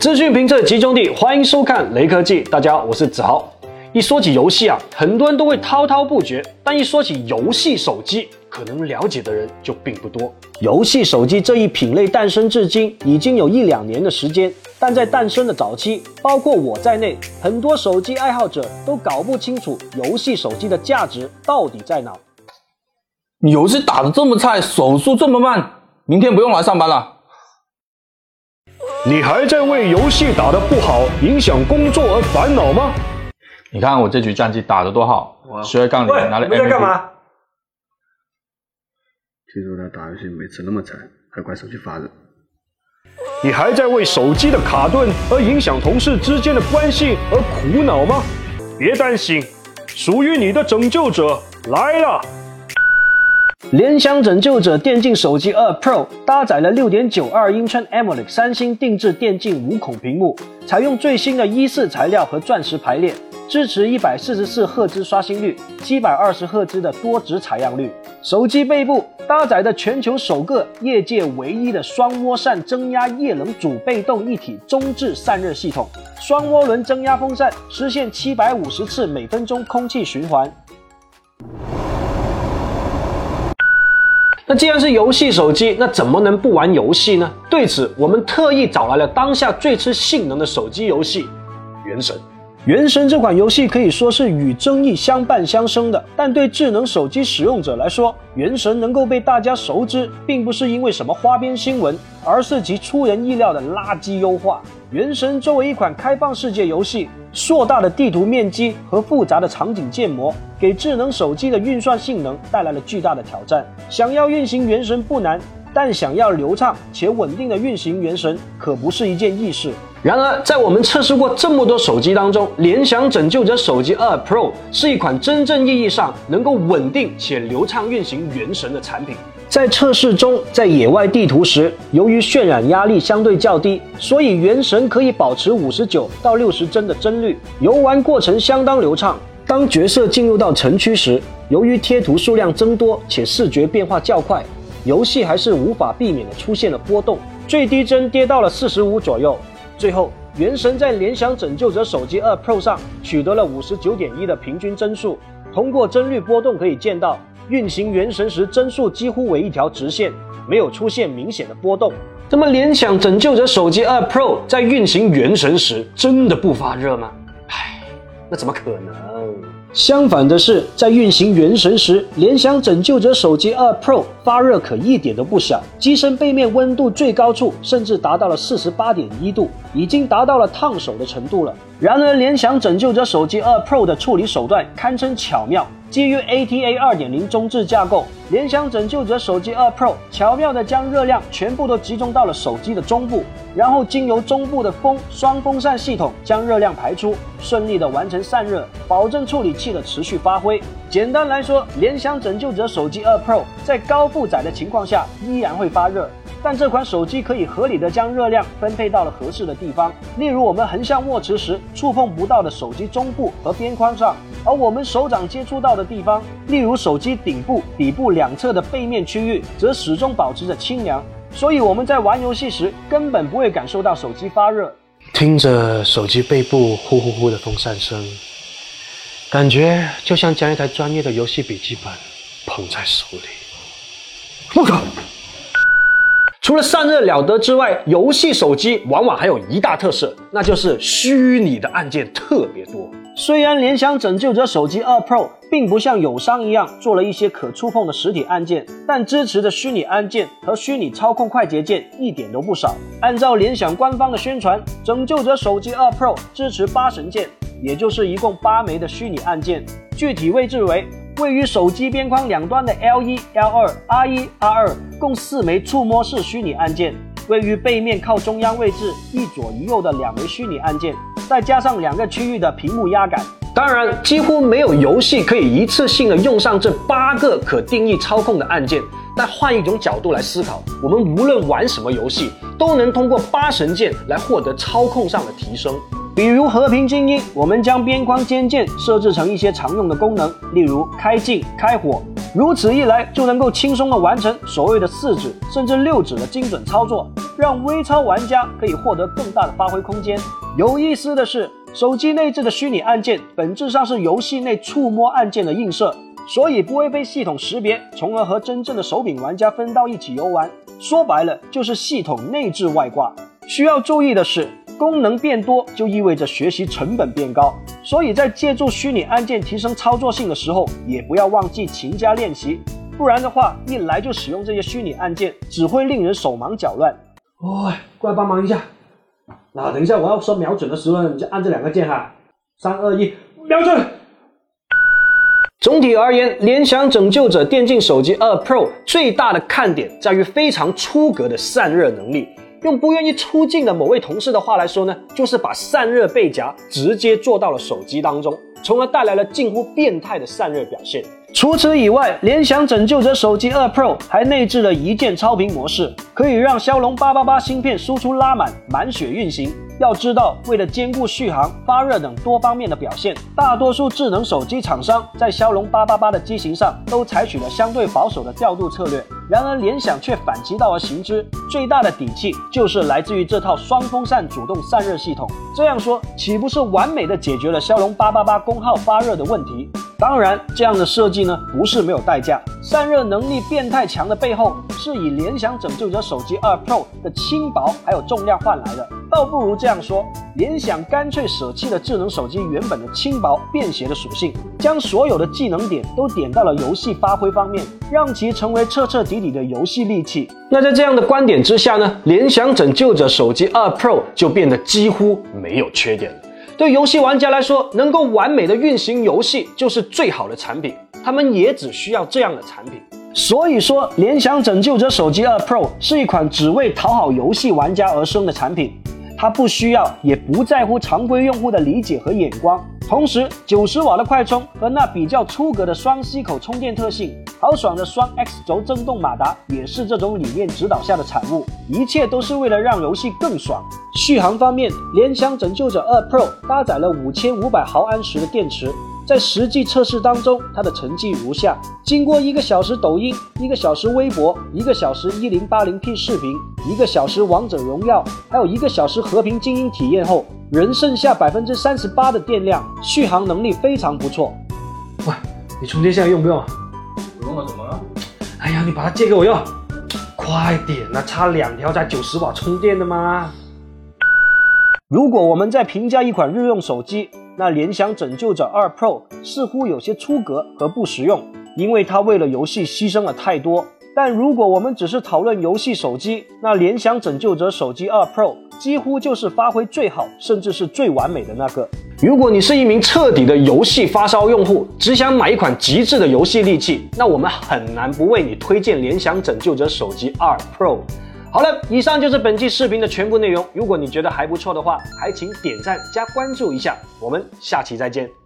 资讯评测集中地，欢迎收看雷科技。大家好，我是子豪。一说起游戏啊，很多人都会滔滔不绝，但一说起游戏手机，可能了解的人就并不多。游戏手机这一品类诞生至今已经有一两年的时间，但在诞生的早期，包括我在内，很多手机爱好者都搞不清楚游戏手机的价值到底在哪。你游戏打得这么菜，手速这么慢，明天不用来上班了。你还在为游戏打得不好影响工作而烦恼吗？你看我这局战绩打得多好，十二杠零拿了 MVP。你在干嘛？听说他打游戏每次那么惨，还怪手机发热。你还在为手机的卡顿而影响同事之间的关系而苦恼吗？别担心，属于你的拯救者来了。联想拯救者电竞手机二 Pro 搭载了6.92英寸 AMOLED 三星定制电竞五孔屏幕，采用最新的一四材料和钻石排列，支持144赫兹刷新率、720赫兹的多值采样率。手机背部搭载的全球首个、业界唯一的双涡扇增压液冷主被动一体中置散热系统，双涡轮增压风扇实现750次每分钟空气循环。那既然是游戏手机，那怎么能不玩游戏呢？对此，我们特意找来了当下最吃性能的手机游戏《原神》。《原神》这款游戏可以说是与争议相伴相生的，但对智能手机使用者来说，《原神》能够被大家熟知，并不是因为什么花边新闻，而是其出人意料的垃圾优化。《原神》作为一款开放世界游戏，硕大的地图面积和复杂的场景建模，给智能手机的运算性能带来了巨大的挑战。想要运行《原神》不难，但想要流畅且稳定的运行《原神》可不是一件易事。然而，在我们测试过这么多手机当中，联想拯救者手机二 Pro 是一款真正意义上能够稳定且流畅运行《原神》的产品。在测试中，在野外地图时，由于渲染压力相对较低，所以《原神》可以保持五十九到六十帧的帧率，游玩过程相当流畅。当角色进入到城区时，由于贴图数量增多且视觉变化较快，游戏还是无法避免的出现了波动，最低帧跌到了四十五左右。最后，《原神》在联想拯救者手机二 Pro 上取得了五十九点一的平均帧数。通过帧率波动可以见到，运行《原神》时帧数几乎为一条直线，没有出现明显的波动。那么，联想拯救者手机二 Pro 在运行《原神》时真的不发热吗？唉，那怎么可能？相反的是，在运行《原神》时，联想拯救者手机二 Pro 发热可一点都不小，机身背面温度最高处甚至达到了四十八点一度，已经达到了烫手的程度了。然而，联想拯救者手机二 Pro 的处理手段堪称巧妙。基于 ATA 2.0中置架构，联想拯救者手机二 Pro 巧妙地将热量全部都集中到了手机的中部，然后经由中部的风双风扇系统将热量排出，顺利地完成散热，保证处理器的持续发挥。简单来说，联想拯救者手机二 Pro 在高负载的情况下依然会发热。但这款手机可以合理的将热量分配到了合适的地方，例如我们横向握持时触碰不到的手机中部和边框上，而我们手掌接触到的地方，例如手机顶部、底部两侧的背面区域，则始终保持着清凉。所以我们在玩游戏时根本不会感受到手机发热。听着手机背部呼呼呼的风扇声，感觉就像将一台专业的游戏笔记本捧在手里。我靠！除了散热了得之外，游戏手机往往还有一大特色，那就是虚拟的按键特别多。虽然联想拯救者手机二 Pro 并不像友商一样做了一些可触碰的实体按键，但支持的虚拟按键和虚拟操控快捷键一点都不少。按照联想官方的宣传，拯救者手机二 Pro 支持八神键，也就是一共八枚的虚拟按键，具体位置为。位于手机边框两端的 L 一、L 二、R 一、R 二共四枚触摸式虚拟按键，位于背面靠中央位置一左一右的两枚虚拟按键，再加上两个区域的屏幕压感。当然，几乎没有游戏可以一次性的用上这八个可定义操控的按键。但换一种角度来思考，我们无论玩什么游戏，都能通过八神键来获得操控上的提升。比如和平精英，我们将边框尖键设置成一些常用的功能，例如开镜、开火。如此一来，就能够轻松的完成所谓的四指甚至六指的精准操作，让微操玩家可以获得更大的发挥空间。有意思的是，手机内置的虚拟按键本质上是游戏内触摸按键的映射，所以不会被系统识别，从而和真正的手柄玩家分到一起游玩。说白了，就是系统内置外挂。需要注意的是，功能变多就意味着学习成本变高，所以在借助虚拟按键提升操作性的时候，也不要忘记勤加练习。不然的话，一来就使用这些虚拟按键，只会令人手忙脚乱。喂，过来帮忙一下。那等一下我要说瞄准的时候，你就按这两个键哈。三二一，瞄准。总体而言，联想拯救者电竞手机二 Pro 最大的看点在于非常出格的散热能力。用不愿意出镜的某位同事的话来说呢，就是把散热背夹直接做到了手机当中，从而带来了近乎变态的散热表现。除此以外，联想拯救者手机二 Pro 还内置了一键超频模式，可以让骁龙八八八芯片输出拉满、满血运行。要知道，为了兼顾续航、发热等多方面的表现，大多数智能手机厂商在骁龙八八八的机型上都采取了相对保守的调度策略。然而，联想却反其道而行之，最大的底气就是来自于这套双风扇主动散热系统。这样说，岂不是完美的解决了骁龙八八八功耗发热的问题？当然，这样的设计呢，不是没有代价。散热能力变态强的背后，是以联想拯救者手机二 Pro 的轻薄还有重量换来的。倒不如这样说，联想干脆舍弃了智能手机原本的轻薄便携的属性，将所有的技能点都点到了游戏发挥方面，让其成为彻彻底底的游戏利器。那在这样的观点之下呢，联想拯救者手机二 Pro 就变得几乎没有缺点了。对游戏玩家来说，能够完美的运行游戏就是最好的产品，他们也只需要这样的产品。所以说，联想拯救者手机二 Pro 是一款只为讨好游戏玩家而生的产品，它不需要也不在乎常规用户的理解和眼光。同时，九十瓦的快充和那比较出格的双吸口充电特性，豪爽的双 X 轴震动马达也是这种理念指导下的产物。一切都是为了让游戏更爽。续航方面，联想拯救者二 Pro 搭载了五千五百毫安时的电池。在实际测试当中，它的成绩如下：经过一个小时抖音、一个小时微博、一个小时一零八零 P 视频、一个小时王者荣耀，还有一个小时和平精英体验后，仍剩下百分之三十八的电量，续航能力非常不错。喂，你充电线用不用？不用了，怎么了？哎呀，你把它借给我用，快点啊！差两条才九十瓦充电的吗？如果我们在评价一款日用手机，那联想拯救者二 Pro 似乎有些出格和不实用，因为它为了游戏牺牲了太多。但如果我们只是讨论游戏手机，那联想拯救者手机二 Pro 几乎就是发挥最好，甚至是最完美的那个。如果你是一名彻底的游戏发烧用户，只想买一款极致的游戏利器，那我们很难不为你推荐联想拯救者手机二 Pro。好了，以上就是本期视频的全部内容。如果你觉得还不错的话，还请点赞加关注一下。我们下期再见。